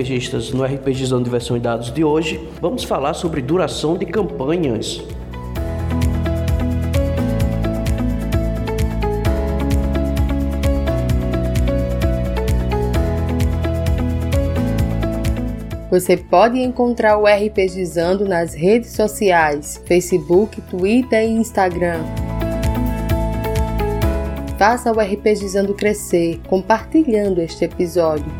RPGistas, no RPGizando Diversão e Dados de hoje, vamos falar sobre duração de campanhas. Você pode encontrar o RPGizando nas redes sociais, Facebook, Twitter e Instagram. Faça o RPGizando crescer compartilhando este episódio.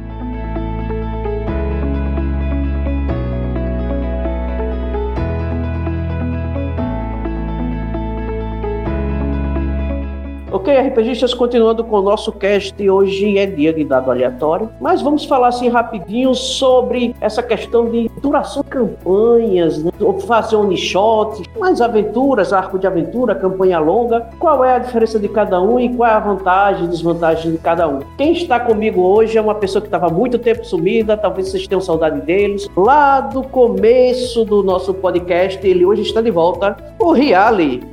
RPGistas, continuando com o nosso cast, hoje é dia de dado aleatório, mas vamos falar assim rapidinho sobre essa questão de duração de campanhas, né? fazer um shot, mais aventuras, arco de aventura, campanha longa, qual é a diferença de cada um e qual é a vantagem e desvantagem de cada um. Quem está comigo hoje é uma pessoa que estava muito tempo sumida, talvez vocês tenham saudade deles, lá do começo do nosso podcast, ele hoje está de volta, o Riali.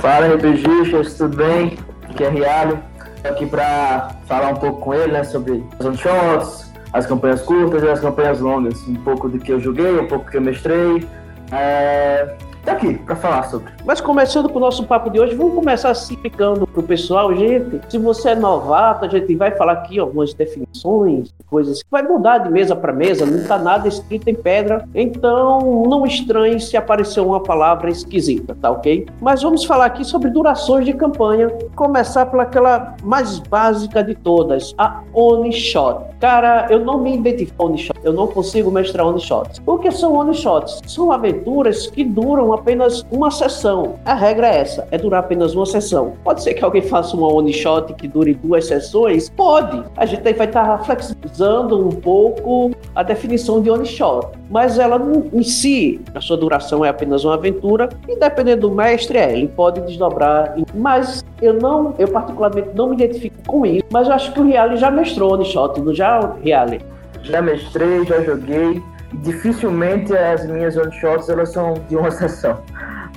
Fala RPGistas, tudo bem? Que é Rialho. aqui para falar um pouco com ele né, sobre os one shots, as campanhas curtas e as campanhas longas. Um pouco do que eu joguei, um pouco do que eu mestrei. É, tá aqui para falar sobre. Mas começando com o nosso papo de hoje, vamos começar assim explicando pro pessoal, gente. Se você é novato, a gente vai falar aqui algumas definições, coisas que vai mudar de mesa para mesa, não tá nada escrito em pedra. Então, não estranhe se aparecer uma palavra esquisita, tá ok? Mas vamos falar aqui sobre durações de campanha. Começar pelaquela mais básica de todas, a One Shot. Cara, eu não me identifico One Shot, eu não consigo mestrar One Shots. O que são One Shots? São aventuras que duram apenas uma sessão. A regra é essa, é durar apenas uma sessão. Pode ser que alguém faça uma one shot que dure duas sessões? Pode. A gente vai estar flexibilizando um pouco a definição de one shot. Mas ela em si, a sua duração é apenas uma aventura e dependendo do mestre, é, ele pode desdobrar. Mas eu não, eu particularmente não me identifico com isso, mas eu acho que o Reale já mestrou one shot, não já, Reale? Já mestrei, já joguei dificilmente as minhas one shots elas são de uma sessão.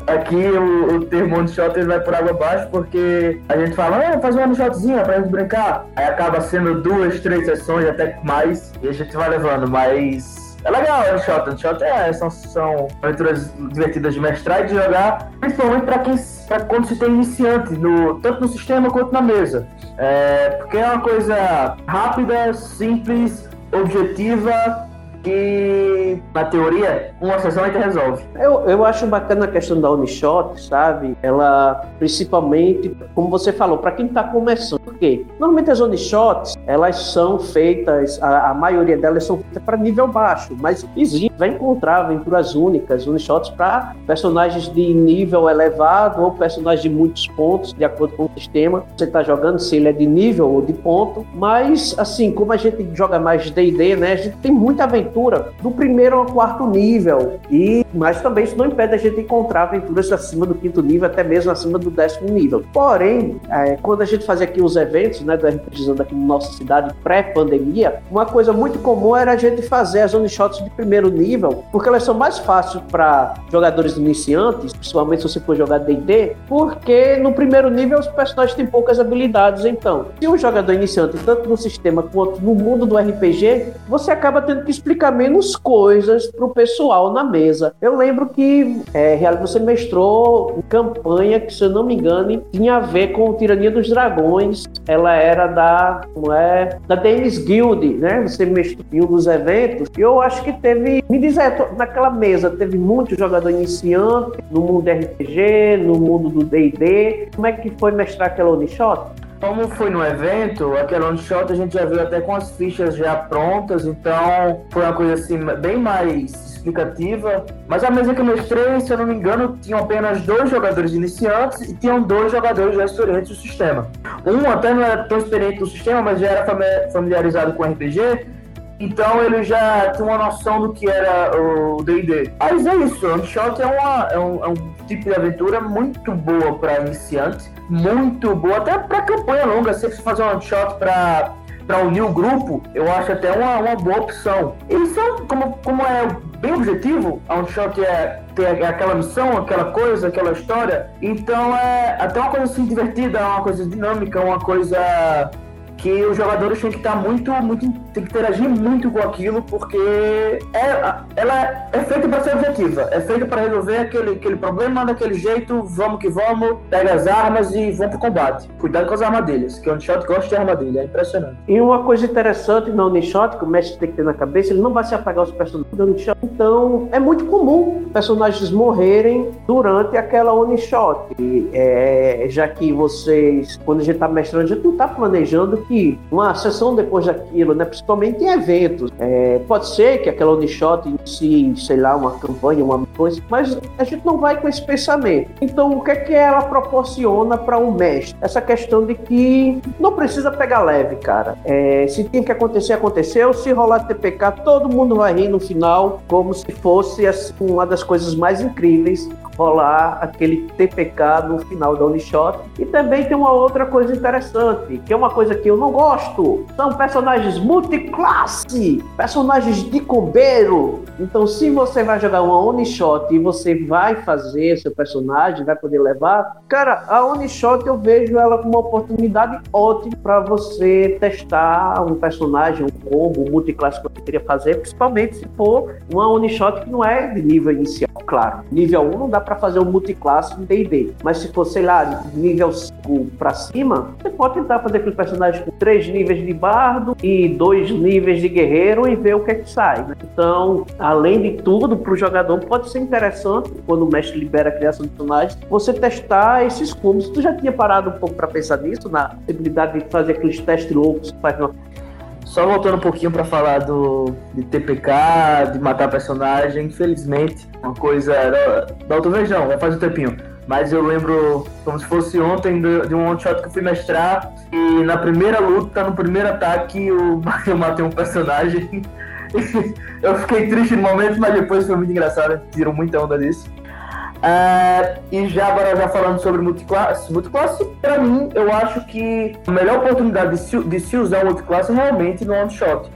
Aqui o, o termo one shot vai por água abaixo porque a gente fala, ah, faz uma one shotzinha pra gente brincar. Aí acaba sendo duas, três sessões, até mais, e a gente vai levando, mas é legal one shot. One shot é, são, são aventuras divertidas de mestrar e de jogar, principalmente para quem pra quando se tem iniciante, no, tanto no sistema quanto na mesa. É, porque é uma coisa rápida, simples, objetiva que, na teoria, uma sessão a gente resolve. Eu, eu acho bacana a questão da Unishot, sabe? Ela, principalmente, como você falou, para quem está começando. Por quê? Normalmente as Unishots, elas são feitas, a, a maioria delas são feitas para nível baixo, mas existe, vai encontrar aventuras únicas, Unishots para personagens de nível elevado ou personagens de muitos pontos, de acordo com o sistema. Você está jogando, se ele é de nível ou de ponto. Mas, assim, como a gente joga mais D&D, né? A gente tem muita aventura aventura do primeiro ao quarto nível. E, mas também isso não impede a gente encontrar aventuras acima do quinto nível, até mesmo acima do décimo nível. Porém, é, quando a gente fazia aqui os eventos, né, do RPGizando aqui na nossa cidade pré-pandemia, uma coisa muito comum era a gente fazer as one shots de primeiro nível, porque elas são mais fáceis para jogadores iniciantes, principalmente se você for jogar D&D, porque no primeiro nível os personagens têm poucas habilidades. Então, se um jogador iniciante, tanto no sistema quanto no mundo do RPG, você acaba tendo que explicar explica menos coisas para o pessoal na mesa. Eu lembro que é, você mestrou campanha que, se eu não me engano, tinha a ver com Tirania dos Dragões. Ela era da, como é, da Dames Guild, né? Você mestrou um dos eventos. E eu acho que teve, me diz aí, naquela mesa teve muito jogador iniciante no mundo RPG, no mundo do D&D. Como é que foi mestrar aquela one shot? Como foi no evento, aquele one shot a gente já viu até com as fichas já prontas, então foi uma coisa assim bem mais explicativa. Mas a mesa que eu mestrei, se eu não me engano, tinham apenas dois jogadores iniciantes e tinham dois jogadores já experientes do sistema. Um até não era tão experiente do sistema, mas já era familiarizado com RPG, então ele já tinha uma noção do que era o D&D. Mas é isso, o One Shot é, uma, é, um, é um tipo de aventura muito boa para iniciantes, muito boa até para campanha longa. Se você fazer um shot para para unir o grupo, eu acho até uma, uma boa opção. E são, como, como é bem objetivo, a um shot é ter aquela missão, aquela coisa, aquela história, então é até uma coisa assim divertida, uma coisa dinâmica, uma coisa que os jogadores têm que estar muito, muito, tem que interagir muito com aquilo, porque é, ela é feita para ser objetiva, é feita para resolver aquele, aquele problema daquele jeito, vamos que vamos, pega as armas e vamos pro combate. Cuidado com as armadilhas, que o Unshot gosta de armadilha, é impressionante. E uma coisa interessante no Unshot, que o mestre tem que ter na cabeça, ele não vai se apagar os personagens do Unshot, então é muito comum personagens morrerem durante aquela Unshot, é, já que vocês, quando a gente tá mestrando, a gente não tá planejando que uma sessão depois daquilo, né, principalmente em eventos, é, pode ser que aquela Onishot inicie, sei lá, uma campanha, uma coisa, mas a gente não vai com esse pensamento. Então, o que é que ela proporciona para um mestre? Essa questão de que não precisa pegar leve, cara. É, se tem que acontecer, aconteceu. Se rolar TPK, todo mundo vai rir no final, como se fosse assim, uma das coisas mais incríveis rolar aquele TPK no final da Onishot. E também tem uma outra coisa interessante, que é uma coisa que eu não gosto. São personagens multiclasse, personagens de combeiro. Então, se você vai jogar uma Onishot e você vai fazer seu personagem, vai poder levar, cara, a Onishot eu vejo ela como uma oportunidade ótima para você testar um personagem, um combo, multiclasse que você queria fazer, principalmente se for uma Onishot que não é de nível inicial, claro. Nível 1 não dá para fazer um multiclasse em D&D. Mas se for, sei lá, nível 5 para cima, você pode tentar fazer aquele personagem três níveis de bardo e dois níveis de guerreiro e ver o que é que sai. Né? Então, além de tudo, para o jogador pode ser interessante, quando o mestre libera a criação de personagens, você testar esses combos. Tu já tinha parado um pouco para pensar nisso, na possibilidade de fazer aqueles testes loucos que faz uma só voltando um pouquinho para falar do de TPK, de matar personagem, infelizmente, uma coisa da, da outra vez não, fazer um tempinho. Mas eu lembro como se fosse ontem de, um one shot que eu fui mestrar e na primeira luta, no primeiro ataque, eu, eu matei um personagem. eu fiquei triste no momento, mas depois foi muito engraçado, tiram muita onda disso. Uh, e já agora já falando sobre multiclasse, multiclasse para mim eu acho que a melhor oportunidade de se, de se usar o multiclasse é realmente no one shot,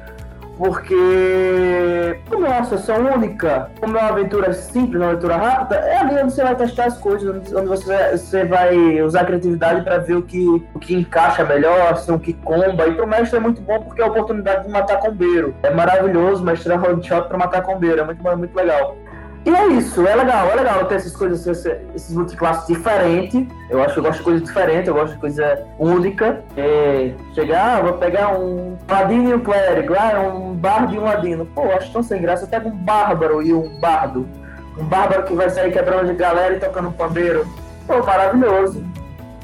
porque como é uma sessão única, como é uma aventura simples, uma aventura rápida, é ali onde você vai testar as coisas, onde você, você vai usar a criatividade para ver o que, o que encaixa melhor, assim, o que comba. E pro mestre é muito bom porque é a oportunidade de matar combeiro. É maravilhoso mestrar shot para matar combeiro, é muito, muito legal. E é isso, é legal, é legal ter essas coisas, esses, multiclasses diferentes. Eu acho que eu gosto de coisa diferente, eu gosto de coisa única. É, chegar, ah, vou pegar um ladino e um clérigo, ah, um bardo e um ladino. Pô, acho tão sem graça. Eu pego um bárbaro e um bardo. Um bárbaro que vai sair quebrando de galera e tocando um pandeiro. Pô, maravilhoso.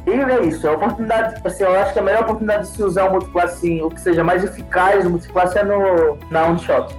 E é isso, é a oportunidade, assim, eu acho que a melhor oportunidade de se usar um multiclasse, assim, o que seja mais eficaz o multiclasse é no, na one shot.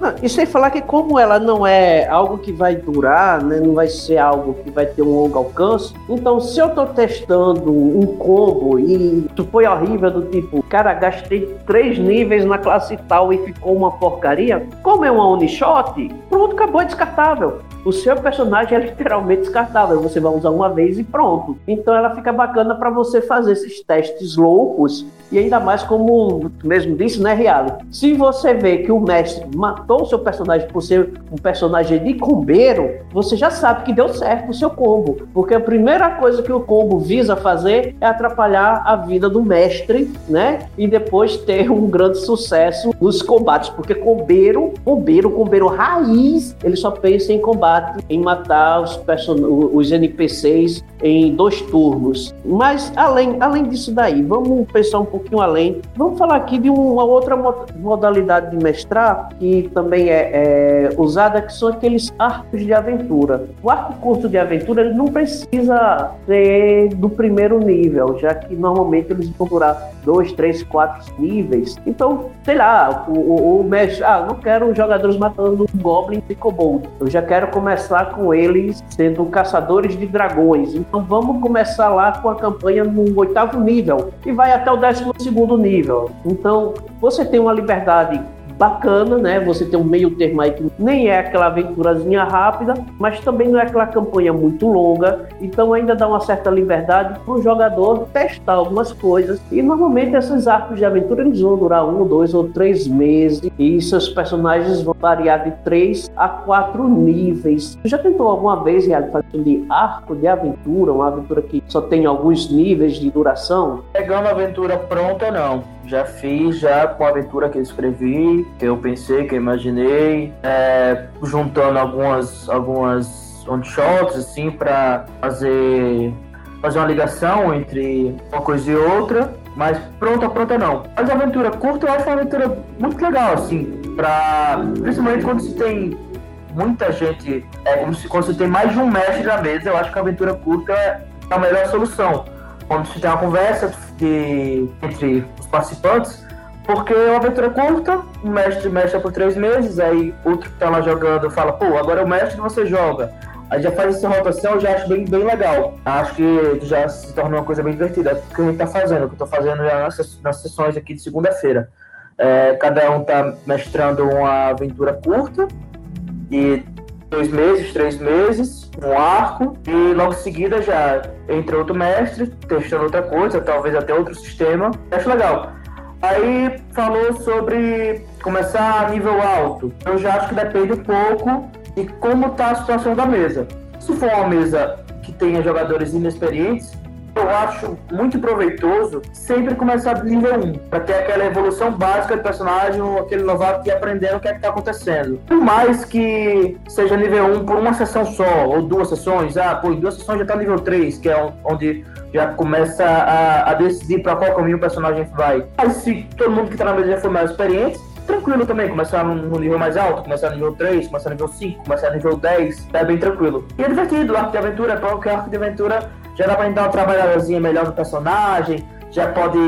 Não, e sem falar que como ela não é algo que vai durar, né, não vai ser algo que vai ter um longo alcance, então se eu tô testando um combo e isso foi horrível do tipo, cara, gastei três níveis na classe tal e ficou uma porcaria, como é uma one-shot, pronto, acabou, é descartável o seu personagem é literalmente descartável. Você vai usar uma vez e pronto. Então ela fica bacana para você fazer esses testes loucos e ainda mais como mesmo disse, né, Real? Se você vê que o mestre matou o seu personagem por ser um personagem de combeiro, você já sabe que deu certo o seu combo, porque a primeira coisa que o combo visa fazer é atrapalhar a vida do mestre, né? E depois ter um grande sucesso nos combates, porque combeiro, combeiro, combeiro raiz, ele só pensa em combate combate em matar os, os NPCs em dois turnos. Mas além, além disso daí, vamos pensar um pouquinho além. Vamos falar aqui de uma outra modalidade de mestrar que também é, é usada, que são aqueles arcos de aventura. O arco curto de aventura ele não precisa ser do primeiro nível, já que normalmente eles vão durar dois, três, quatro níveis. Então, sei lá, o, o, o mestre, ah, não quero jogadores matando goblins e kobolds. Eu já quero começar com eles sendo caçadores de dragões. Então vamos começar lá com a campanha no oitavo nível e vai até o décimo segundo nível. Então você tem uma liberdade bacana, né? Você tem um meio termo aí que nem é aquela aventurazinha rápida, mas também não é aquela campanha muito longa, então ainda dá uma certa liberdade para o jogador testar algumas coisas. E normalmente esses arcos de aventura eles vão durar um, dois ou três meses e seus personagens vão variar de três a quatro níveis. Já tentou alguma vez realizar de arco de aventura, uma aventura que só tem alguns níveis de duração? Pegando a aventura pronta, não. Já fiz, já com a aventura que eu escrevi, que eu pensei, que eu imaginei, é, juntando algumas, algumas one-shots, assim, para fazer, fazer uma ligação entre uma coisa e outra. Mas pronta, pronta não. Mas a aventura curta eu acho uma aventura muito legal, assim, pra. Principalmente quando se tem muita gente. É como se quando você tem mais de um mestre na mesa, eu acho que a aventura curta é a melhor solução. Quando você tem uma conversa de, entre participantes, porque é uma aventura curta, o mestre mexe por três meses, aí outro que tá lá jogando fala, pô, agora é o mestre que você joga. Aí já faz essa rotação, eu já acho bem, bem legal. Acho que já se torna uma coisa bem divertida. É o que a gente tá fazendo, o que eu tô fazendo nas, nas sessões aqui de segunda-feira. É, cada um tá mestrando uma aventura curta e dois meses, três meses, um arco, e logo em seguida já entra outro mestre, testando outra coisa, talvez até outro sistema. Acho legal. Aí falou sobre começar a nível alto. Eu já acho que depende um pouco de como está a situação da mesa. Se for uma mesa que tenha jogadores inexperientes, eu acho muito proveitoso sempre começar do nível 1, para ter aquela evolução básica do personagem, aquele novato que aprendendo o que é está acontecendo. Por mais que seja nível 1 por uma sessão só, ou duas sessões, ah, pô, em duas sessões já está nível 3, que é onde já começa a, a decidir para qual caminho o personagem vai. Mas se todo mundo que está na mesa já for mais experiente, tranquilo também, começar no nível mais alto, começar no nível 3, começar no nível 5, começar no nível 10, é bem tranquilo. E é divertido, arco de aventura, porque o arco de aventura já dá pra gente dar uma trabalhadazinha melhor no personagem, já pode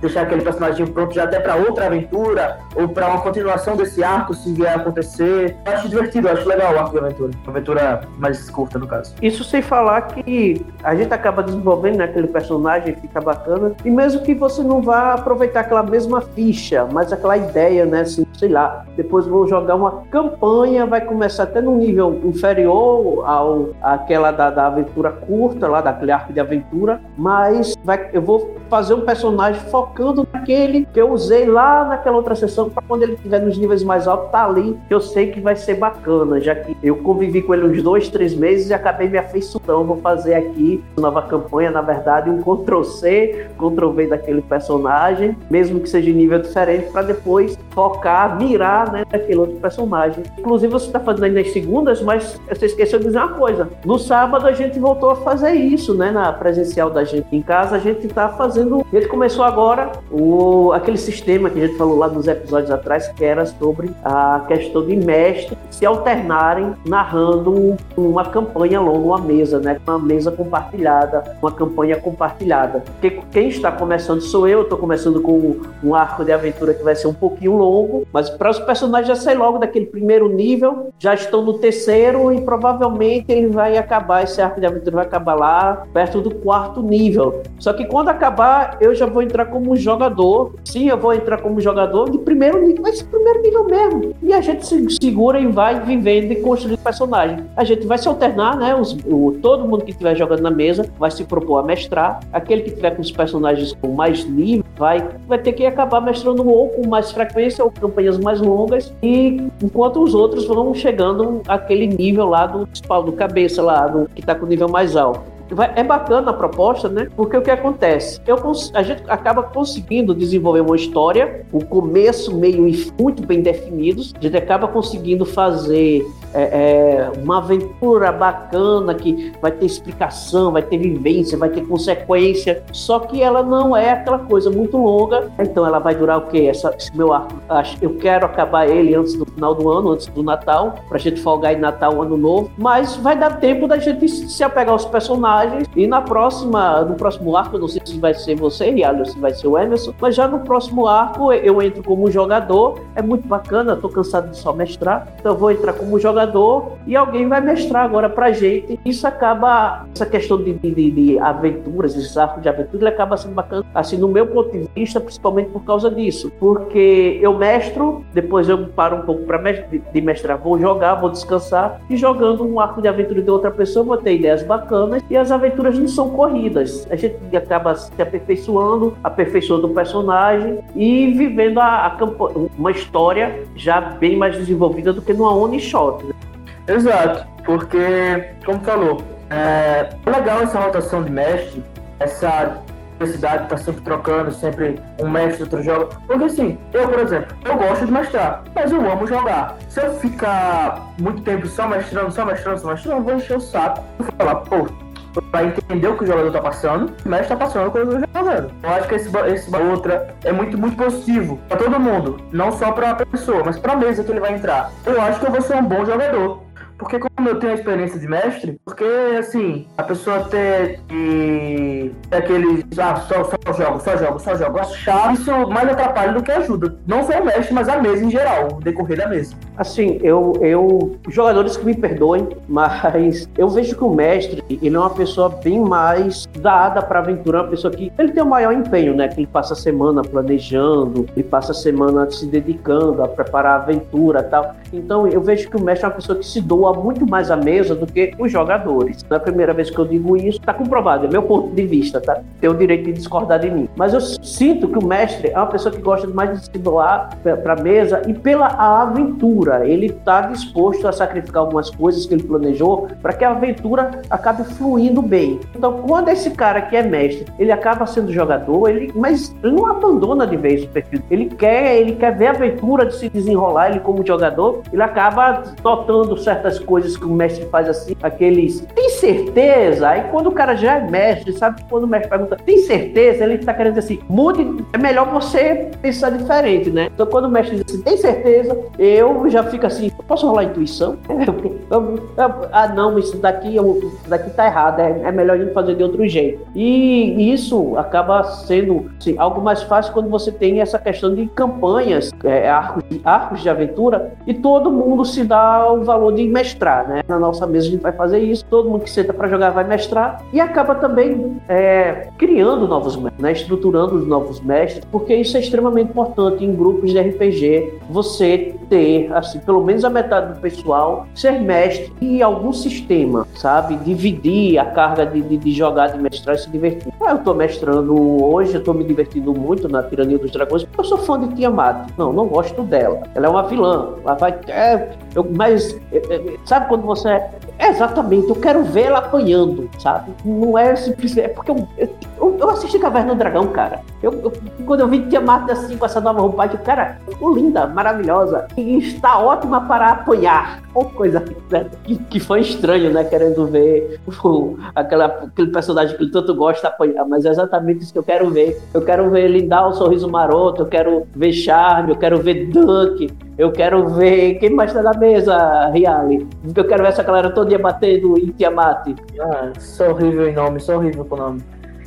deixar aquele personagem pronto já até para outra aventura ou para uma continuação desse arco se vier a acontecer. Eu acho divertido, acho legal o arco de aventura. Uma aventura mais curta, no caso. Isso sem falar que a gente acaba desenvolvendo né, aquele personagem, fica bacana. E mesmo que você não vá aproveitar aquela mesma ficha, mas aquela ideia, né? Assim, sei lá, depois vou jogar uma campanha, vai começar até num nível inferior ao aquela da, da aventura curta, lá daquele arco de aventura, mas vai, eu vou fazer um personagem focando naquele que eu usei lá naquela outra sessão, para quando ele estiver nos níveis mais altos, tá ali, que eu sei que vai ser bacana, já que eu convivi com ele uns dois, três meses e acabei me afeiçoando. Vou fazer aqui nova campanha, na verdade, um Ctrl-C, Ctrl-V daquele personagem, mesmo que seja em nível diferente, para depois focar, mirar né, naquele outro personagem. Inclusive, você está fazendo aí nas segundas, mas você esqueceu de dizer uma coisa. No sábado a gente voltou a fazer isso, né? Na presencial da gente em casa, a gente está fazendo fazendo. Ele começou agora o, aquele sistema que a gente falou lá nos episódios atrás, que era sobre a questão de mestres se alternarem narrando uma campanha longa, uma mesa, né? Uma mesa compartilhada, uma campanha compartilhada. Porque quem está começando sou eu, estou começando com um arco de aventura que vai ser um pouquinho longo, mas para os personagens já sair logo daquele primeiro nível, já estão no terceiro e provavelmente ele vai acabar, esse arco de aventura vai acabar lá perto do quarto nível. Só que quando acabar eu já vou entrar como jogador. Sim, eu vou entrar como jogador de primeiro nível, mas primeiro nível mesmo. E a gente se segura e vai vivendo e construindo personagem. A gente vai se alternar, né? Os, o, todo mundo que estiver jogando na mesa vai se propor a mestrar. Aquele que tiver com os personagens com mais nível vai, vai ter que acabar mestrando ou com mais frequência ou campanhas mais longas. E enquanto os outros vão chegando àquele nível lá do principal, do cabeça lá, do, que está com o nível mais alto é bacana a proposta, né? Porque o que acontece? Eu, a gente acaba conseguindo desenvolver uma história, o começo, meio e muito bem definidos. A gente acaba conseguindo fazer é, é, uma aventura bacana que vai ter explicação, vai ter vivência, vai ter consequência. Só que ela não é aquela coisa muito longa. Então ela vai durar o quê? Essa, esse meu arco. Eu quero acabar ele antes do final do ano, antes do Natal, pra gente folgar em Natal, Ano Novo. Mas vai dar tempo da gente se apegar aos personagens e na próxima, no próximo arco, não sei se vai ser você, Rialho, se vai ser o Emerson, mas já no próximo arco eu entro como jogador. É muito bacana, tô cansado de só mestrar, então eu vou entrar como jogador jogador e alguém vai mestrar agora pra gente. Isso acaba, essa questão de, de, de aventuras, esse arco de aventura, ele acaba sendo bacana, assim, no meu ponto de vista, principalmente por causa disso. Porque eu mestro, depois eu paro um pouco pra de, de mestrar, vou jogar, vou descansar, e jogando um arco de aventura de outra pessoa, vou ter ideias bacanas, e as aventuras não são corridas. A gente acaba se aperfeiçoando, aperfeiçoando o personagem e vivendo a, a uma história já bem mais desenvolvida do que numa one shot. Exato, porque, como falou, é legal essa rotação de mestre, essa necessidade de estar sempre trocando, sempre um mestre, outro joga. Porque assim, eu, por exemplo, eu gosto de mestrar, mas eu amo jogar. Se eu ficar muito tempo só mestrando, só mestrando, só mestrando, eu vou encher o saco. Vou falar, pô, para entender o que o jogador tá passando, o mestre tá passando quando eu tô jogando. Eu acho que esse, esse outra é muito, muito positivo para todo mundo, não só para pessoa, mas para mesa que ele vai entrar. Eu acho que eu vou ser um bom jogador. Porque como eu tenho a experiência de mestre, porque assim, a pessoa ter que aquele ah, só, só jogo, só jogo, só jogo, achar isso mais atrapalha do que ajuda. Não só o mestre, mas a mesa em geral, o decorrer da mesa. Assim, eu, eu jogadores que me perdoem, mas eu vejo que o mestre, ele é uma pessoa bem mais dada para aventura, uma pessoa que ele tem o maior empenho, né? Que ele passa a semana planejando, ele passa a semana se dedicando a preparar a aventura, tal. Então, eu vejo que o mestre é uma pessoa que se doa muito mais à mesa do que os jogadores. Não é a primeira vez que eu digo isso, está comprovado, é meu ponto de vista, tá? Tem o direito de discordar de mim. Mas eu sinto que o mestre é uma pessoa que gosta mais de se doar para a mesa e pela aventura. Ele está disposto a sacrificar algumas coisas que ele planejou para que a aventura acabe fluindo bem. Então, quando esse cara que é mestre, ele acaba sendo jogador, ele, mas ele não abandona de vez o perfil. Ele quer, ele quer ver a aventura de se desenrolar, ele como jogador, ele acaba notando certas coisas que o mestre faz assim, aqueles. Tem certeza? Aí quando o cara já é mestre, sabe quando o mestre pergunta, tem certeza? Ele está querendo dizer assim, mude, é melhor você pensar diferente, né? Então quando o mestre diz assim, tem certeza? Eu já fico assim, posso rolar intuição? Ah, não, isso daqui, eu, isso daqui tá errado, é, é melhor a gente fazer de outro jeito. E isso acaba sendo assim, algo mais fácil quando você tem essa questão de campanhas, é, arcos, arcos de aventura, e todo mundo se dá o valor de mestrar, né? Na nossa mesa a gente vai fazer isso, todo mundo que senta para jogar vai mestrar e acaba também é, criando novos mestres, né? estruturando os novos mestres, porque isso é extremamente importante em grupos de RPG, você ter, assim, pelo menos a metade do pessoal ser mestre em algum sistema, sabe? Dividir a carga de, de, de jogar, de mestrar e se divertir. Ah, eu estou mestrando hoje, eu estou me divertindo muito na Tirania dos Dragões, eu sou fã de Tiamat. Não, não gosto dela. Ela é uma vilã. Ela vai. É, eu, mas é, é, Sabe quando você. É, exatamente, eu quero ver ela apanhando, sabe? Não é simplesmente. É porque eu, eu, eu assisti Caverna do Dragão, cara. Eu, eu, quando eu vi Tiamat assim com essa nova roupagem, cara, linda, maravilhosa. E está ótima para apanhar. Ou coisa né? que, que foi estranho, né? Querendo ver o, aquela, aquele personagem que ele tanto gosta apanhar. Mas é exatamente isso que eu quero ver. Eu quero ver ele dar um sorriso maroto, eu quero ver Charme, eu quero ver Dunk, eu quero ver. Quem mais está na mesa, Riali? Eu quero ver essa galera todo dia batendo em Tiamat. Ah, sou horrível em nome, sou horrível com o nome.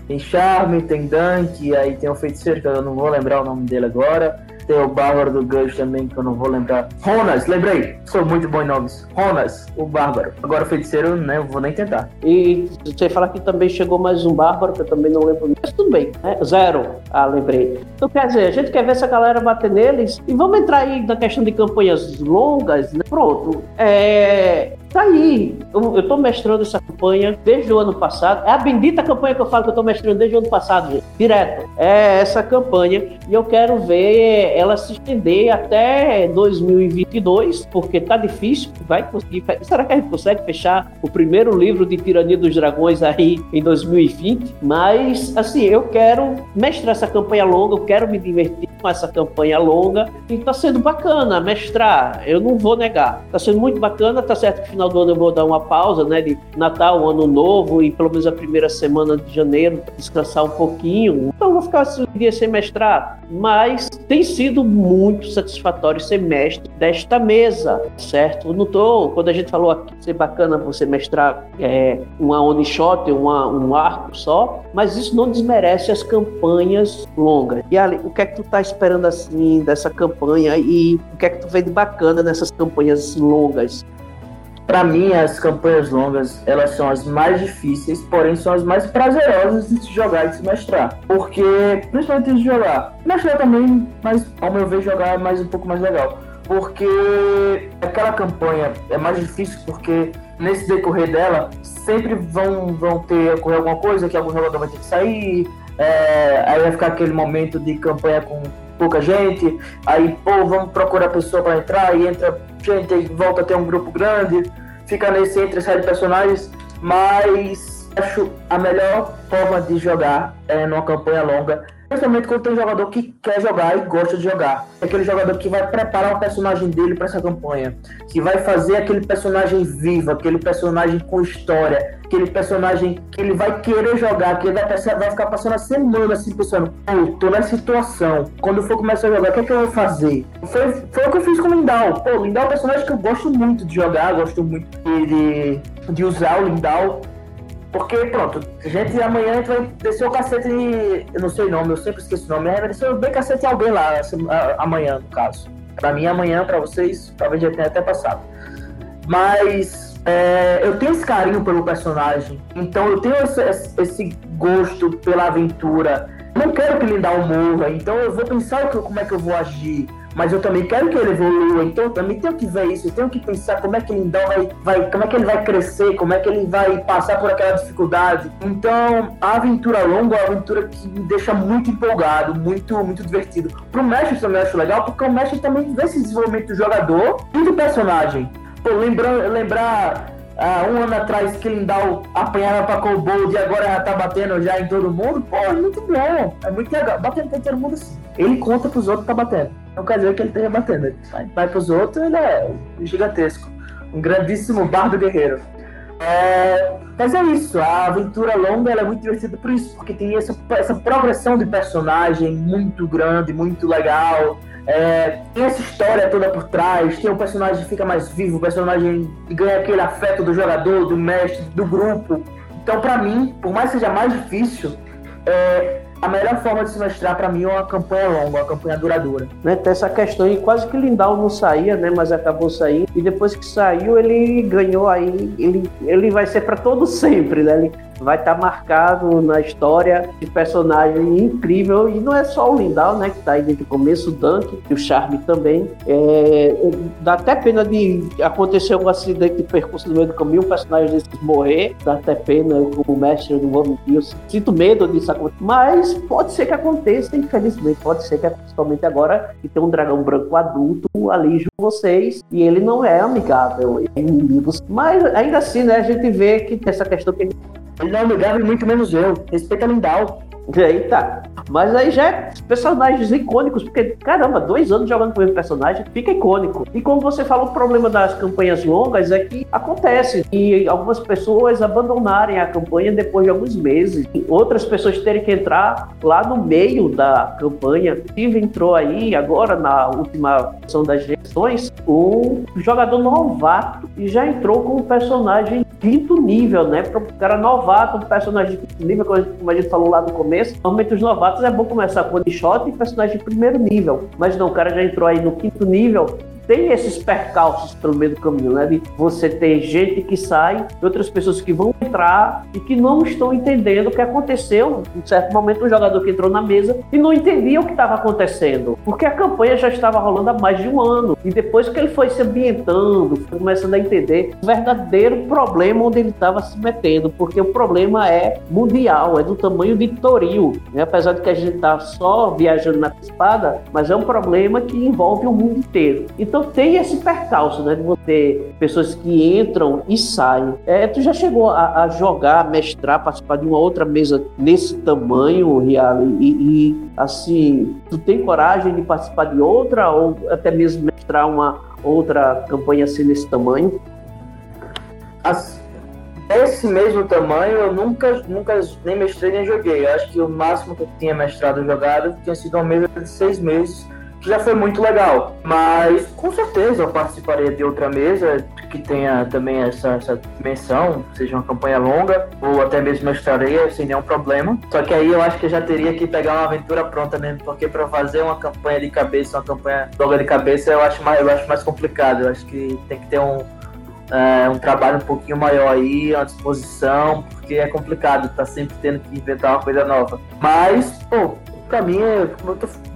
Tem Charme, tem Dunk, aí tem o feiticeiro, que eu não vou lembrar o nome dele agora. Tem o Bárbaro do Gancho também, que eu não vou lembrar. Ronas, lembrei. Sou muito bom em nomes. Ronas, o Bárbaro. Agora feiticeiro, né? Eu vou nem tentar. E você fala que também chegou mais um Bárbaro, que eu também não lembro. Mas tudo bem, né? Zero. Ah, lembrei. Então, quer dizer, a gente quer ver essa galera bater neles. E vamos entrar aí na questão de campanhas longas, né? Pronto. É Tá aí. Eu, eu tô mestrando essa campanha desde o ano passado. É a bendita campanha que eu falo que eu tô mestrando desde o ano passado, gente. Direto. É essa campanha. E eu quero ver ela se estender até 2022, porque tá difícil. Vai conseguir. Será que a gente consegue fechar o primeiro livro de Tirania dos Dragões aí em 2020? Mas, assim, eu quero mestrar essa campanha longa, eu quero me divertir com essa campanha longa. E tá sendo bacana mestrar. Eu não vou negar. Tá sendo muito bacana, tá certo que final final do ano eu vou dar uma pausa, né? De Natal, Ano Novo e pelo menos a primeira semana de janeiro, descansar um pouquinho. Então vou ficar assim, dia sem mestrar. Mas tem sido muito satisfatório ser mestre desta mesa, certo? Não tô, quando a gente falou aqui, ser bacana você mestrar é, uma one shot, uma, um arco só, mas isso não desmerece as campanhas longas. E ali, o que é que tu tá esperando assim dessa campanha e o que é que tu vê de bacana nessas campanhas longas? Para mim, as campanhas longas, elas são as mais difíceis, porém são as mais prazerosas de se jogar e de se mestrar. Porque, principalmente de jogar, mestrar também, mas ao meu ver, jogar é mais um pouco mais legal. Porque aquela campanha é mais difícil porque nesse decorrer dela sempre vão, vão ter ocorrer alguma coisa que algum jogador vai ter que sair, é, aí vai ficar aquele momento de campanha com pouca gente, aí, pô, vamos procurar pessoa para entrar, e entra gente, volta a ter um grupo grande, fica nesse entre sai de personagens, mas acho a melhor forma de jogar é numa campanha longa Principalmente quando tem jogador que quer jogar e gosta de jogar. É aquele jogador que vai preparar o personagem dele para essa campanha. Que vai fazer aquele personagem vivo, aquele personagem com história, aquele personagem que ele vai querer jogar, que ele vai, vai ficar passando a semana assim pensando, pô, tô nessa situação. Quando for começar a jogar, o que é que eu vou fazer? Foi, foi o que eu fiz com o Lindal. Pô, o Lindal é um personagem que eu gosto muito de jogar, gosto muito de, de usar o Lindal. Porque, pronto, gente amanhã a gente vai descer o cacete. Eu não sei o nome, eu sempre esqueço o nome. Vai descer bem cacete alguém lá amanhã, no caso. Pra mim, amanhã, pra vocês, talvez já tenha até passado. Mas é, eu tenho esse carinho pelo personagem. Então eu tenho esse, esse gosto pela aventura. Não quero que ele dá o morra, então eu vou pensar como é que eu vou agir mas eu também quero que ele evolua, então eu também tenho que ver isso, eu tenho que pensar como é que ele vai, vai, como é que ele vai crescer, como é que ele vai passar por aquela dificuldade. Então, a aventura longa é uma aventura que me deixa muito empolgado, muito, muito divertido. Pro mestre também acho legal, porque o mestre também vê esse desenvolvimento do jogador e do personagem. Pô, lembrando, lembrar ah, um ano atrás que Lindau apanhava pra Cobold e agora já tá batendo já em todo mundo, pô, é muito bom. É muito legal. Batendo em todo mundo assim. Ele conta pros outros que tá batendo. Não quer dizer que ele esteja batendo. Ele vai, vai pros outros, ele é gigantesco. Um grandíssimo bardo guerreiro. É, mas é isso, a aventura longa é muito divertida por isso, porque tem essa, essa progressão de personagem muito grande, muito legal. É, tem essa história toda por trás, tem o personagem que fica mais vivo, o personagem ganha aquele afeto do jogador, do mestre, do grupo. Então, para mim, por mais que seja mais difícil, é, a melhor forma de se mostrar para mim é uma campanha longa, uma campanha duradoura. Né, tem essa questão e quase que Lindau não saía, né, mas acabou saindo e depois que saiu ele ganhou aí, ele, ele vai ser para todo sempre, né? Ele vai estar tá marcado na história de personagem incrível. E não é só o Lindau, né, que está aí desde o começo, o Dunk e o Charme também. É, dá até pena de acontecer um acidente de percurso no meio do caminho, um personagem desses morrer, dá até pena, eu como mestre vou mentir, eu sinto medo disso acontecer, mas pode ser que aconteça, infelizmente, pode ser que principalmente agora que tem um dragão branco adulto ali junto vocês e ele não é amigável, é inimigos, mas ainda assim, né, a gente vê que essa questão que ele não é amigável, muito menos eu. Respeita Lindau. Eita, mas aí já é personagens icônicos, porque, caramba, dois anos jogando com o mesmo personagem, fica icônico. E como você falou, o problema das campanhas longas é que acontece e algumas pessoas abandonarem a campanha depois de alguns meses, e outras pessoas terem que entrar lá no meio da campanha. Steve entrou aí agora na última ação das gestões, um jogador novato e já entrou com um personagem quinto nível, né? Para o cara novato, um personagem de quinto nível, como a gente falou lá no começo, normalmente os novatos é bom começar com one shot e personagem de primeiro nível. Mas não, o cara já entrou aí no quinto nível, tem esses percalços pelo meio do caminho, né? De você ter gente que sai outras pessoas que vão entrar e que não estão entendendo o que aconteceu. Em certo momento, um jogador que entrou na mesa e não entendia o que estava acontecendo, porque a campanha já estava rolando há mais de um ano. E depois que ele foi se ambientando, foi começando a entender o verdadeiro problema onde ele estava se metendo, porque o problema é mundial, é do tamanho de Toril. Né? Apesar de que a gente está só viajando na espada, mas é um problema que envolve o mundo inteiro. Então, então tem esse percalço, né? De você pessoas que entram e saem. É, tu já chegou a, a, jogar, mestrar, participar de uma outra mesa nesse tamanho, Rial? E, e, assim, tu tem coragem de participar de outra ou até mesmo mestrar uma outra campanha assim nesse tamanho? As, esse mesmo tamanho eu nunca, nunca nem mestrei nem joguei. Eu acho que o máximo que eu tinha mestrado jogado tinha sido uma mesa de seis meses já foi muito legal. Mas com certeza eu participaria de outra mesa que tenha também essa, essa dimensão, seja uma campanha longa, ou até mesmo mestraria sem nenhum problema. Só que aí eu acho que eu já teria que pegar uma aventura pronta mesmo, porque para fazer uma campanha de cabeça, uma campanha longa de cabeça, eu acho mais, eu acho mais complicado. Eu acho que tem que ter um, é, um trabalho um pouquinho maior aí, uma disposição, porque é complicado, tá sempre tendo que inventar uma coisa nova. Mas, pô, pra mim, é, eu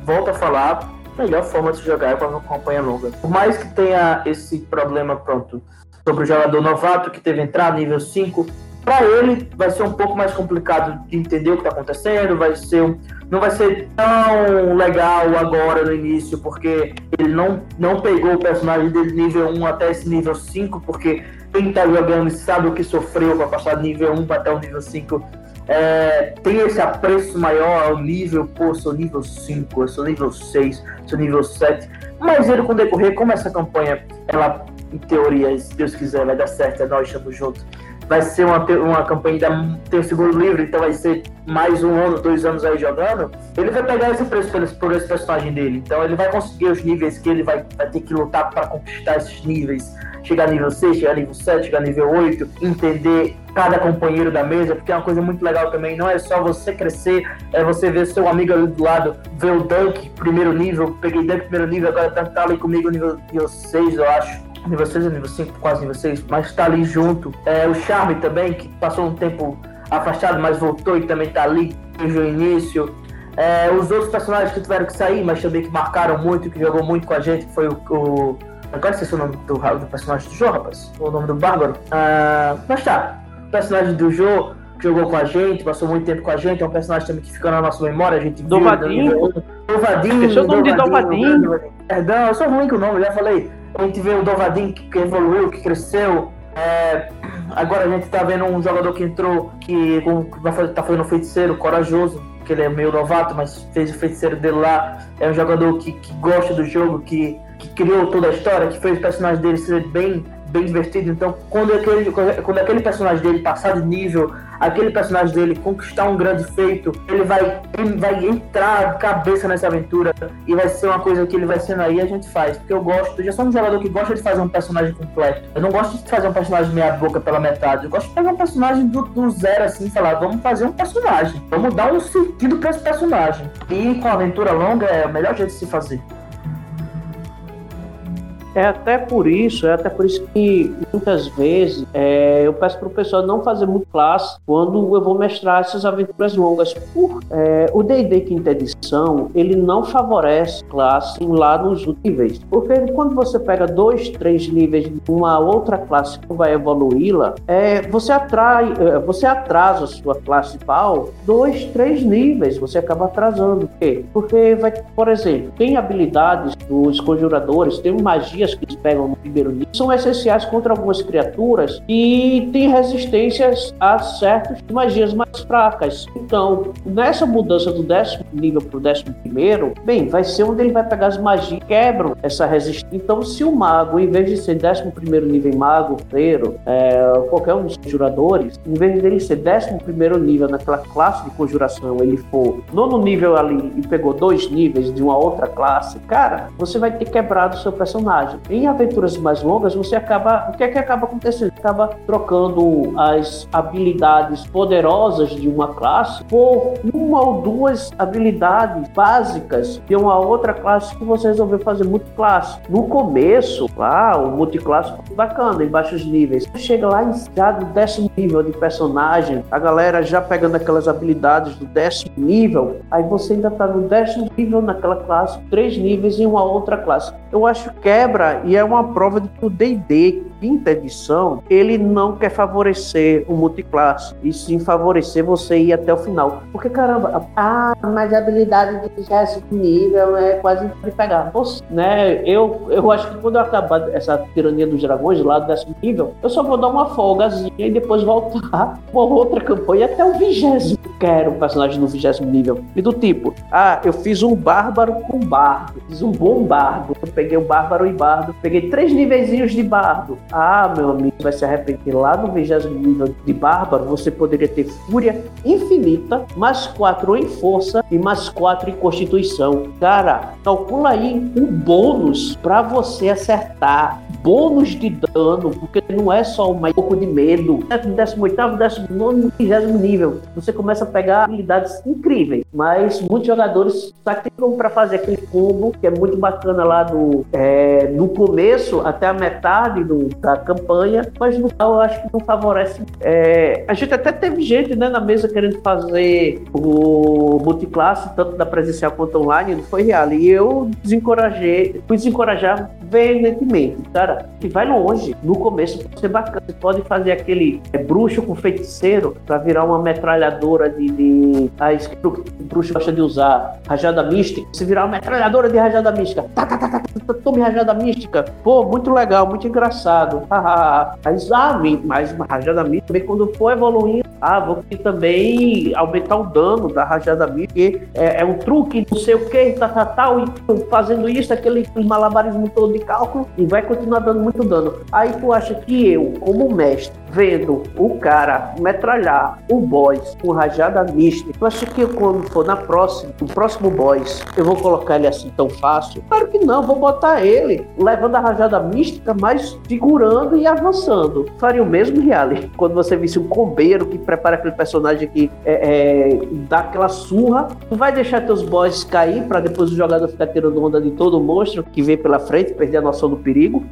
volto a falar, melhor forma de jogar é com uma campanha longa. Por mais que tenha esse problema, pronto, sobre o jogador novato que teve entrar nível 5, para ele vai ser um pouco mais complicado de entender o que está acontecendo, vai ser um, não vai ser tão legal agora no início, porque ele não, não pegou o personagem dele nível 1 até esse nível 5, porque quem está jogando sabe o que sofreu para passar do nível 1 até o nível 5. É, tem esse apreço maior ao nível, pô, sou nível 5, eu sou nível 6, sou nível 7. Mas ele, com o decorrer, como essa campanha, ela, em teoria, se Deus quiser, vai dar certo, é nós estamos juntos vai ser uma, uma campanha da ter o segundo livro, então vai ser mais um ano, dois anos aí jogando, ele vai pegar esse preço por por esse personagem dele. Então ele vai conseguir os níveis que ele vai, vai ter que lutar para conquistar esses níveis. Chegar nível 6, chegar nível 7, chegar nível 8, entender cada companheiro da mesa, porque é uma coisa muito legal também. Não é só você crescer, é você ver seu amigo ali do lado, ver o Dunk primeiro nível, peguei Dunk primeiro nível, agora tá, tá ali comigo nível, nível 6, eu acho nível 6 ou nível 5, quase nível 6, mas está ali junto. É, o Charme também, que passou um tempo afastado, mas voltou e também está ali desde o início. É, os outros personagens que tiveram que sair, mas também que marcaram muito, que jogou muito com a gente, foi o. o agora esqueci o nome do, do personagem do Jô, rapaz. O nome do Bárbaro. Ah, mas tá. O personagem do Jô que jogou com a gente, passou muito tempo com a gente, é um personagem também que fica na nossa memória, a gente Dovadinho. viu. Dovadinho. Esqueci o nome de Dovadinho. Perdão, eu sou ruim com o nome, já falei a gente vê o Dovadin que, evoluiu, que cresceu. É, agora a gente está vendo um jogador que entrou, que está fazendo um feiticeiro corajoso, que ele é meio novato, mas fez o feiticeiro dele lá. É um jogador que, que gosta do jogo, que, que criou toda a história, que fez o personagem dele ser bem bem divertido. Então, quando aquele, quando aquele personagem dele passar de nível, aquele personagem dele conquistar um grande feito, ele vai, ele vai entrar de cabeça nessa aventura e vai ser uma coisa que ele vai sendo aí a gente faz. Porque eu gosto, eu já sou um jogador que gosta de fazer um personagem completo. Eu não gosto de fazer um personagem meia boca pela metade. Eu gosto de fazer um personagem do, do zero assim, falar, vamos fazer um personagem. Vamos dar um sentido para esse personagem. E com a aventura longa é o melhor jeito de se fazer. É até por isso, é até por isso que muitas vezes é, eu peço para o pessoal não fazer muito classe quando eu vou mestrar essas aventuras longas. Por é, o D&D quinta edição, ele não favorece classe lá nos níveis, porque quando você pega dois, três níveis de uma outra classe que vai evoluí-la, é, você atrai, é, você atrasa a sua classe principal dois, três níveis, você acaba atrasando. Por quê? Porque vai, por exemplo, tem habilidades dos conjuradores, tem magia magias que eles pegam no primeiro nível são essenciais contra algumas criaturas e têm resistências a certas magias mais fracas. Então, nessa mudança do décimo nível para o décimo primeiro, bem, vai ser onde ele vai pegar as magias que quebram essa resistência. Então, se o mago, em vez de ser décimo primeiro nível mago, feiro, é, qualquer um dos conjuradores, em vez dele ser décimo primeiro nível naquela classe de conjuração, ele for nono nível ali e pegou dois níveis de uma outra classe, cara, você vai ter quebrado o seu personagem Em aventuras mais longas, você acaba. O que é que acaba acontecendo? Acaba trocando as habilidades poderosas de uma classe por uma ou duas habilidades básicas de uma outra classe que você resolveu fazer multiclasse. No começo, lá, o multiclasse foi bacana, em baixos níveis. Chega lá em já do décimo nível de personagem, a galera já pegando aquelas habilidades do décimo nível, aí você ainda tá no décimo nível naquela classe, três níveis em uma outra classe. Eu acho que quebra quebra e é uma prova de que o D&D quinta edição, ele não quer favorecer o multiclasse, e sim favorecer você ir até o final. Porque, caramba, ah, mas a habilidade de vigésimo nível é quase de pegar. Poxa, né? Eu, eu acho que quando eu acabar essa tirania dos dragões lá do décimo nível, eu só vou dar uma folgazinha e depois voltar uma outra campanha até o vigésimo. Quero um personagem no vigésimo nível. E do tipo, ah, eu fiz um bárbaro com bardo, fiz um bom bardo. Eu peguei o bárbaro e bardo, peguei três nivezinhos de bardo. Ah, meu amigo, vai se arrepender. Lá no vigésimo nível de bárbaro, você poderia ter fúria infinita, mais quatro em força e mais quatro em constituição. Cara, calcula aí um bônus para você acertar bônus de dano, porque não é só um pouco de medo. É no 18, 19, 20 nível, você começa a pegar habilidades incríveis. Mas muitos jogadores sacrificam para fazer aquele combo que é muito bacana lá do, é, no começo até a metade do, da campanha, mas no final eu acho que não favorece. É, a gente até teve gente né, na mesa querendo fazer o multiclasse, tanto da presencial quanto online, não foi real. E eu desencorajei, fui desencorajar veementemente. Cara, que vai longe. No começo pode ser bacana. Você pode fazer aquele é, bruxo com feiticeiro para virar uma metralhadora de. de a o bruxo gosta de usar rajada mística. Você virar uma metralhadora de rajada mística. Tá, tá, tá, tá, tá, tome rajada mística. Pô, muito legal, muito engraçado. Aí, ah, mais uma rajada mística. Quando for evoluindo, ah, vou também aumentar o dano da rajada mística. É, é um truque, não sei o que, tá, tá, tal, tá, e fazendo isso, aquele malabarismo todo de cálculo, e vai continuar dando muito dano. Aí tu acha que eu, como mestre, vendo o cara metralhar o boss com rajada mística, tu acha que quando for na próxima, no próximo boss, eu vou colocar ele assim tão fácil? Claro que não, vou botar ele levando a rajada mística, mas segurando e avançando. Faria o mesmo, Reale, quando você visse um combeiro que prepara aquele personagem que é, é, dá aquela surra, tu vai deixar teus boss cair para depois o jogador ficar tirando onda de todo monstro que vem pela frente, perder a noção do perigo?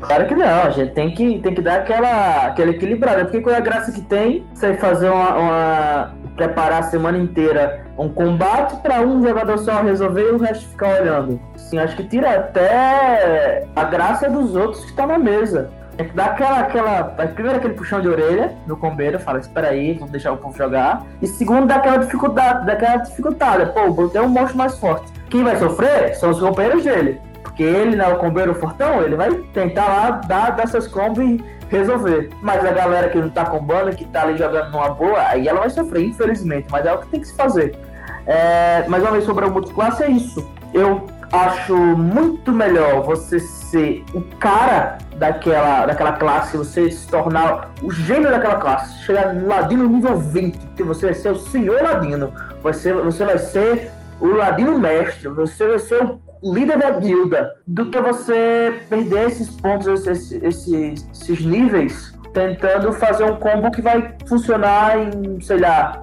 Claro que não, a gente tem que, tem que dar aquela, aquela equilibrada, porque qual é a graça que tem você fazer uma, uma preparar a semana inteira um combate para um jogador só resolver e o resto ficar olhando. Sim, acho que tira até a graça dos outros que estão na mesa. Tem que dar aquela, aquela. Primeiro aquele puxão de orelha no combeiro, fala, espera aí, vamos deixar o povo jogar. E segundo, dá aquela dificuldade, daquela dificultada. Pô, tem um monstro mais forte. Quem vai sofrer são os companheiros dele. Porque ele, né, o combeiro fortão, ele vai tentar lá dar dessas combos e resolver. Mas a galera que não tá combando, que tá ali jogando numa boa, aí ela vai sofrer, infelizmente. Mas é o que tem que se fazer. É, mais uma vez sobre o multiclasse, é isso. Eu acho muito melhor você ser o cara daquela, daquela classe, você se tornar o gênio daquela classe, chegar no ladino nível 20, que você vai ser o senhor ladino, você, você vai ser o ladino mestre, você vai ser o líder da guilda do que você perder esses pontos, esses, esses, esses níveis, tentando fazer um combo que vai funcionar em, sei lá,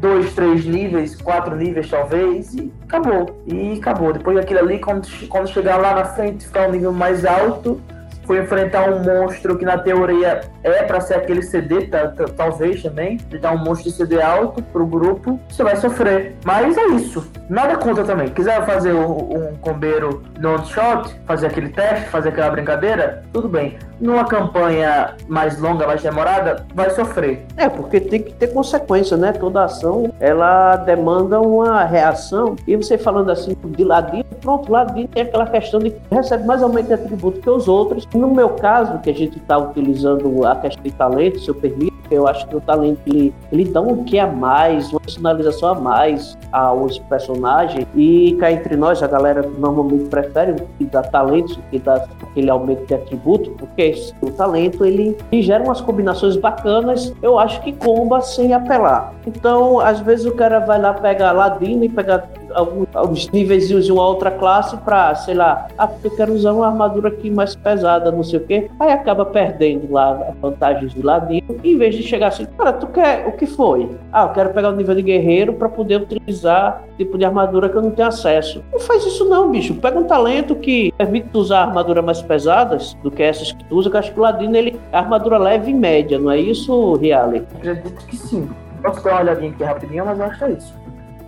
dois, três níveis, quatro níveis talvez, e acabou. E acabou. Depois daquilo ali, quando, quando chegar lá na frente, ficar um nível mais alto, foi enfrentar um monstro que na teoria é para ser aquele CD, tá, tá, talvez também, de dar um monstro de CD alto pro grupo, você vai sofrer. Mas é isso. Nada contra também. Quiser fazer um, um combeiro non-shot, fazer aquele teste, fazer aquela brincadeira, tudo bem. Numa campanha mais longa, mais demorada, vai sofrer. É, porque tem que ter consequência, né? Toda ação, ela demanda uma reação. E você falando assim, de ladinho, pronto, ladinho tem aquela questão de que recebe mais aumento de atributo que os outros. No meu caso, que a gente está utilizando a questão de talento, se eu permito, eu acho que o talento ele, ele dá um que a mais, uma personalização a mais aos personagens. E cá entre nós, a galera normalmente prefere dar talentos do que dar aquele aumento de atributo, porque o talento ele, ele gera umas combinações bacanas. Eu acho que comba sem apelar. Então, às vezes o cara vai lá pegar Ladino e pegar alguns, alguns níveis de uma outra classe para, sei lá, ah, porque eu quero usar uma armadura aqui mais pesada, não sei o quê. Aí acaba perdendo lá as vantagens do ladino. Em vez de chegar assim, cara, tu quer o que foi? Ah, eu quero pegar o nível de guerreiro para poder utilizar tipo de armadura que eu não tenho acesso. Não faz isso não, bicho. Pega um talento que permite usar armaduras mais pesadas do que essas que tu usa, que acho que o ladino ele armadura leve e média, não é isso, Riale? Acredito que sim. Posso dar uma olhadinha aqui rapidinho, mas eu acho que é isso.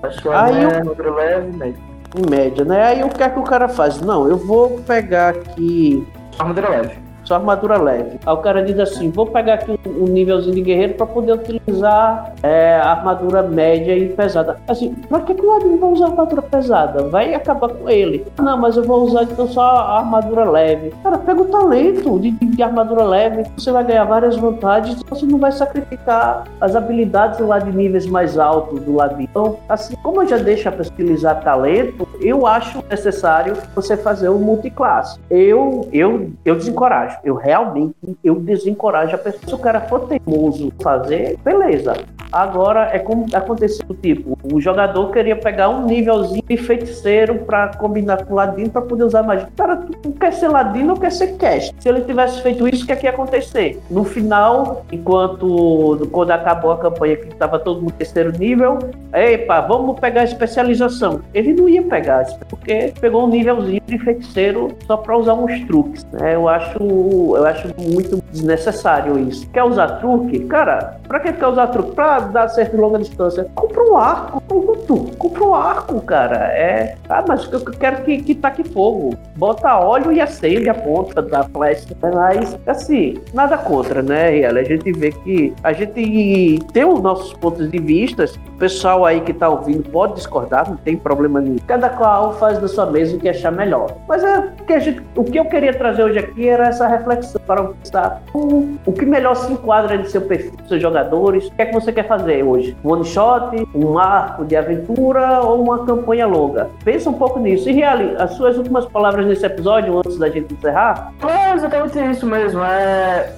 Acho que ela aí é eu... leve média. Em média, né? Aí o que é que o cara faz? Não, eu vou pegar aqui. Armadura leve só armadura leve. Aí o cara diz assim: vou pegar aqui um, nívelzinho de guerreiro para poder utilizar é, armadura média e pesada. Assim, pra que, que o Ladino vai usar armadura pesada? Vai acabar com ele. Não, mas eu vou usar então só a armadura leve. Cara, pega o talento de, de, armadura leve, você vai ganhar várias vantagens, você não vai sacrificar as habilidades lá de níveis mais altos do Ladino. Então, assim, como eu já deixo para utilizar talento, eu acho necessário você fazer o multiclasse. Eu, eu, eu desencorajo. Eu realmente eu desencorajo a pessoa. Se o cara for teimoso fazer, beleza. Agora é como aconteceu, tipo, o jogador queria pegar um nívelzinho de feiticeiro para combinar com o ladino para poder usar magia. Cara, tu não quer ser ladino, não quer ser cast. Se ele tivesse feito isso, o que é que ia acontecer? No final, enquanto quando acabou a campanha que estava todo mundo terceiro nível, epa, vamos pegar a especialização. Ele não ia pegar, porque pegou um nívelzinho de feiticeiro só para usar uns truques. Né? Eu acho, eu acho muito desnecessário isso. Quer usar truque? Cara, pra que quer usar truque? Pra dar certo longa distância. Compra um arco, pronto. Compra um arco, cara. É. Ah, mas eu quero que, que taque fogo. Bota óleo e acende a ponta da flecha. Mas, assim, nada contra, né, Riel? A gente vê que a gente tem os nossos pontos de vista. O pessoal aí que tá ouvindo pode discordar, não tem problema nenhum. Cada qual faz da sua mesa o que achar melhor. Mas é que gente, o que eu queria trazer hoje aqui era essa reflexão para pensar o, o que melhor se enquadra no seu perfil, seus jogadores. O que é que você quer fazer hoje? Um one shot, um arco de aventura ou uma campanha longa? Pensa um pouco nisso. E Reali, as suas últimas palavras nesse episódio, antes da gente encerrar? É exatamente isso mesmo. É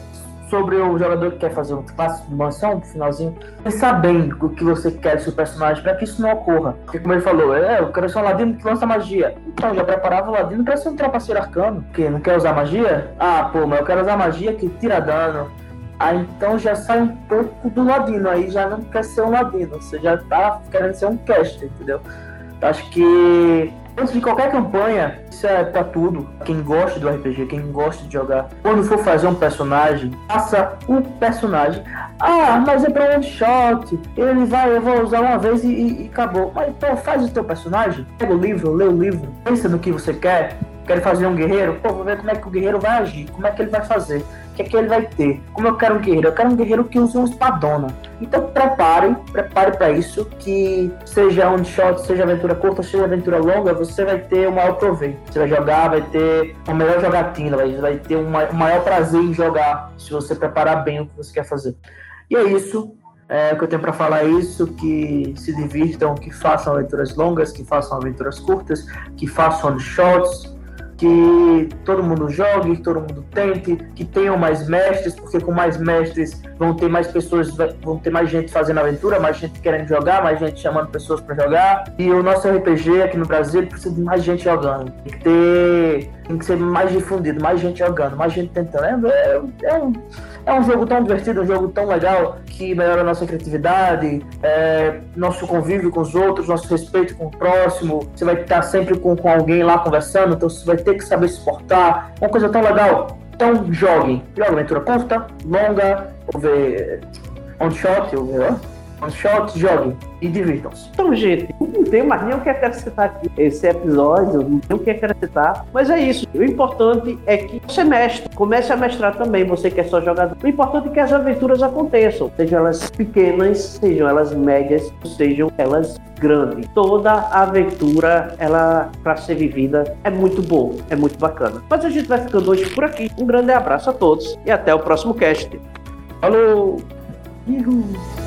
sobre o jogador que quer fazer um passo de mansão, no finalzinho, pensar bem o que você quer do seu personagem para que isso não ocorra. Porque, como ele falou, é, eu quero ser um ladino que lança magia. Então, já preparava o ladino para ser um trapaceiro arcano. Que não quer usar magia? Ah, pô, mas eu quero usar magia que tira dano. Aí então já sai um pouco do ladino, aí já não quer ser um ladino, você já tá querendo ser um caster, entendeu? Acho que Antes de qualquer campanha, isso é pra tudo. Quem gosta do RPG, quem gosta de jogar, quando for fazer um personagem, faça um personagem. Ah, mas é pra one shot. Ele vai, eu vou usar uma vez e, e, acabou. Mas então faz o teu personagem, pega o livro, lê o livro, pensa no que você quer. Quer fazer um guerreiro? Pô, vou ver como é que o guerreiro vai agir, como é que ele vai fazer o que é que ele vai ter? Como eu quero um guerreiro? Eu quero um guerreiro que use uma espadona. Então prepare, prepare para isso, que seja um shot, seja aventura curta, seja aventura longa, você vai ter o maior proveito. Você vai jogar, vai ter uma melhor jogatina, vai, vai ter um maior prazer em jogar, se você preparar bem o que você quer fazer. E é isso. É, que eu tenho para falar é isso, que se divirtam, que façam aventuras longas, que façam aventuras curtas, que façam shots, que todo mundo jogue, que todo mundo tente, que tenham mais mestres, porque com mais mestres vão ter mais pessoas, vão ter mais gente fazendo aventura, mais gente querendo jogar, mais gente chamando pessoas para jogar. E o nosso RPG aqui no Brasil precisa de mais gente jogando. Tem que ter, tem que ser mais difundido, mais gente jogando, mais gente tentando. É, é, é um, é um jogo tão divertido, um jogo tão legal que melhora a nossa criatividade, é, nosso convívio com os outros, nosso respeito com o próximo. Você vai estar sempre com, com alguém lá conversando, então você vai ter que saber se portar. Uma coisa tão legal. Então joguem. Joga aventura curta, longa, ou ver on shot, ou ver one shot, joguem e divirtam-se. Então, gente, não tenho mais nem o que acrescentar aqui. Esse episódio, não tenho o que acrescentar. Mas é isso. O importante é que você mestre. Comece a mestrar também, você que é só jogador. O importante é que as aventuras aconteçam. Sejam elas pequenas, sejam elas médias, sejam elas grandes. Toda aventura, ela, para ser vivida, é muito boa, é muito bacana. Mas a gente vai ficando hoje por aqui. Um grande abraço a todos e até o próximo cast. Falou! Uhul.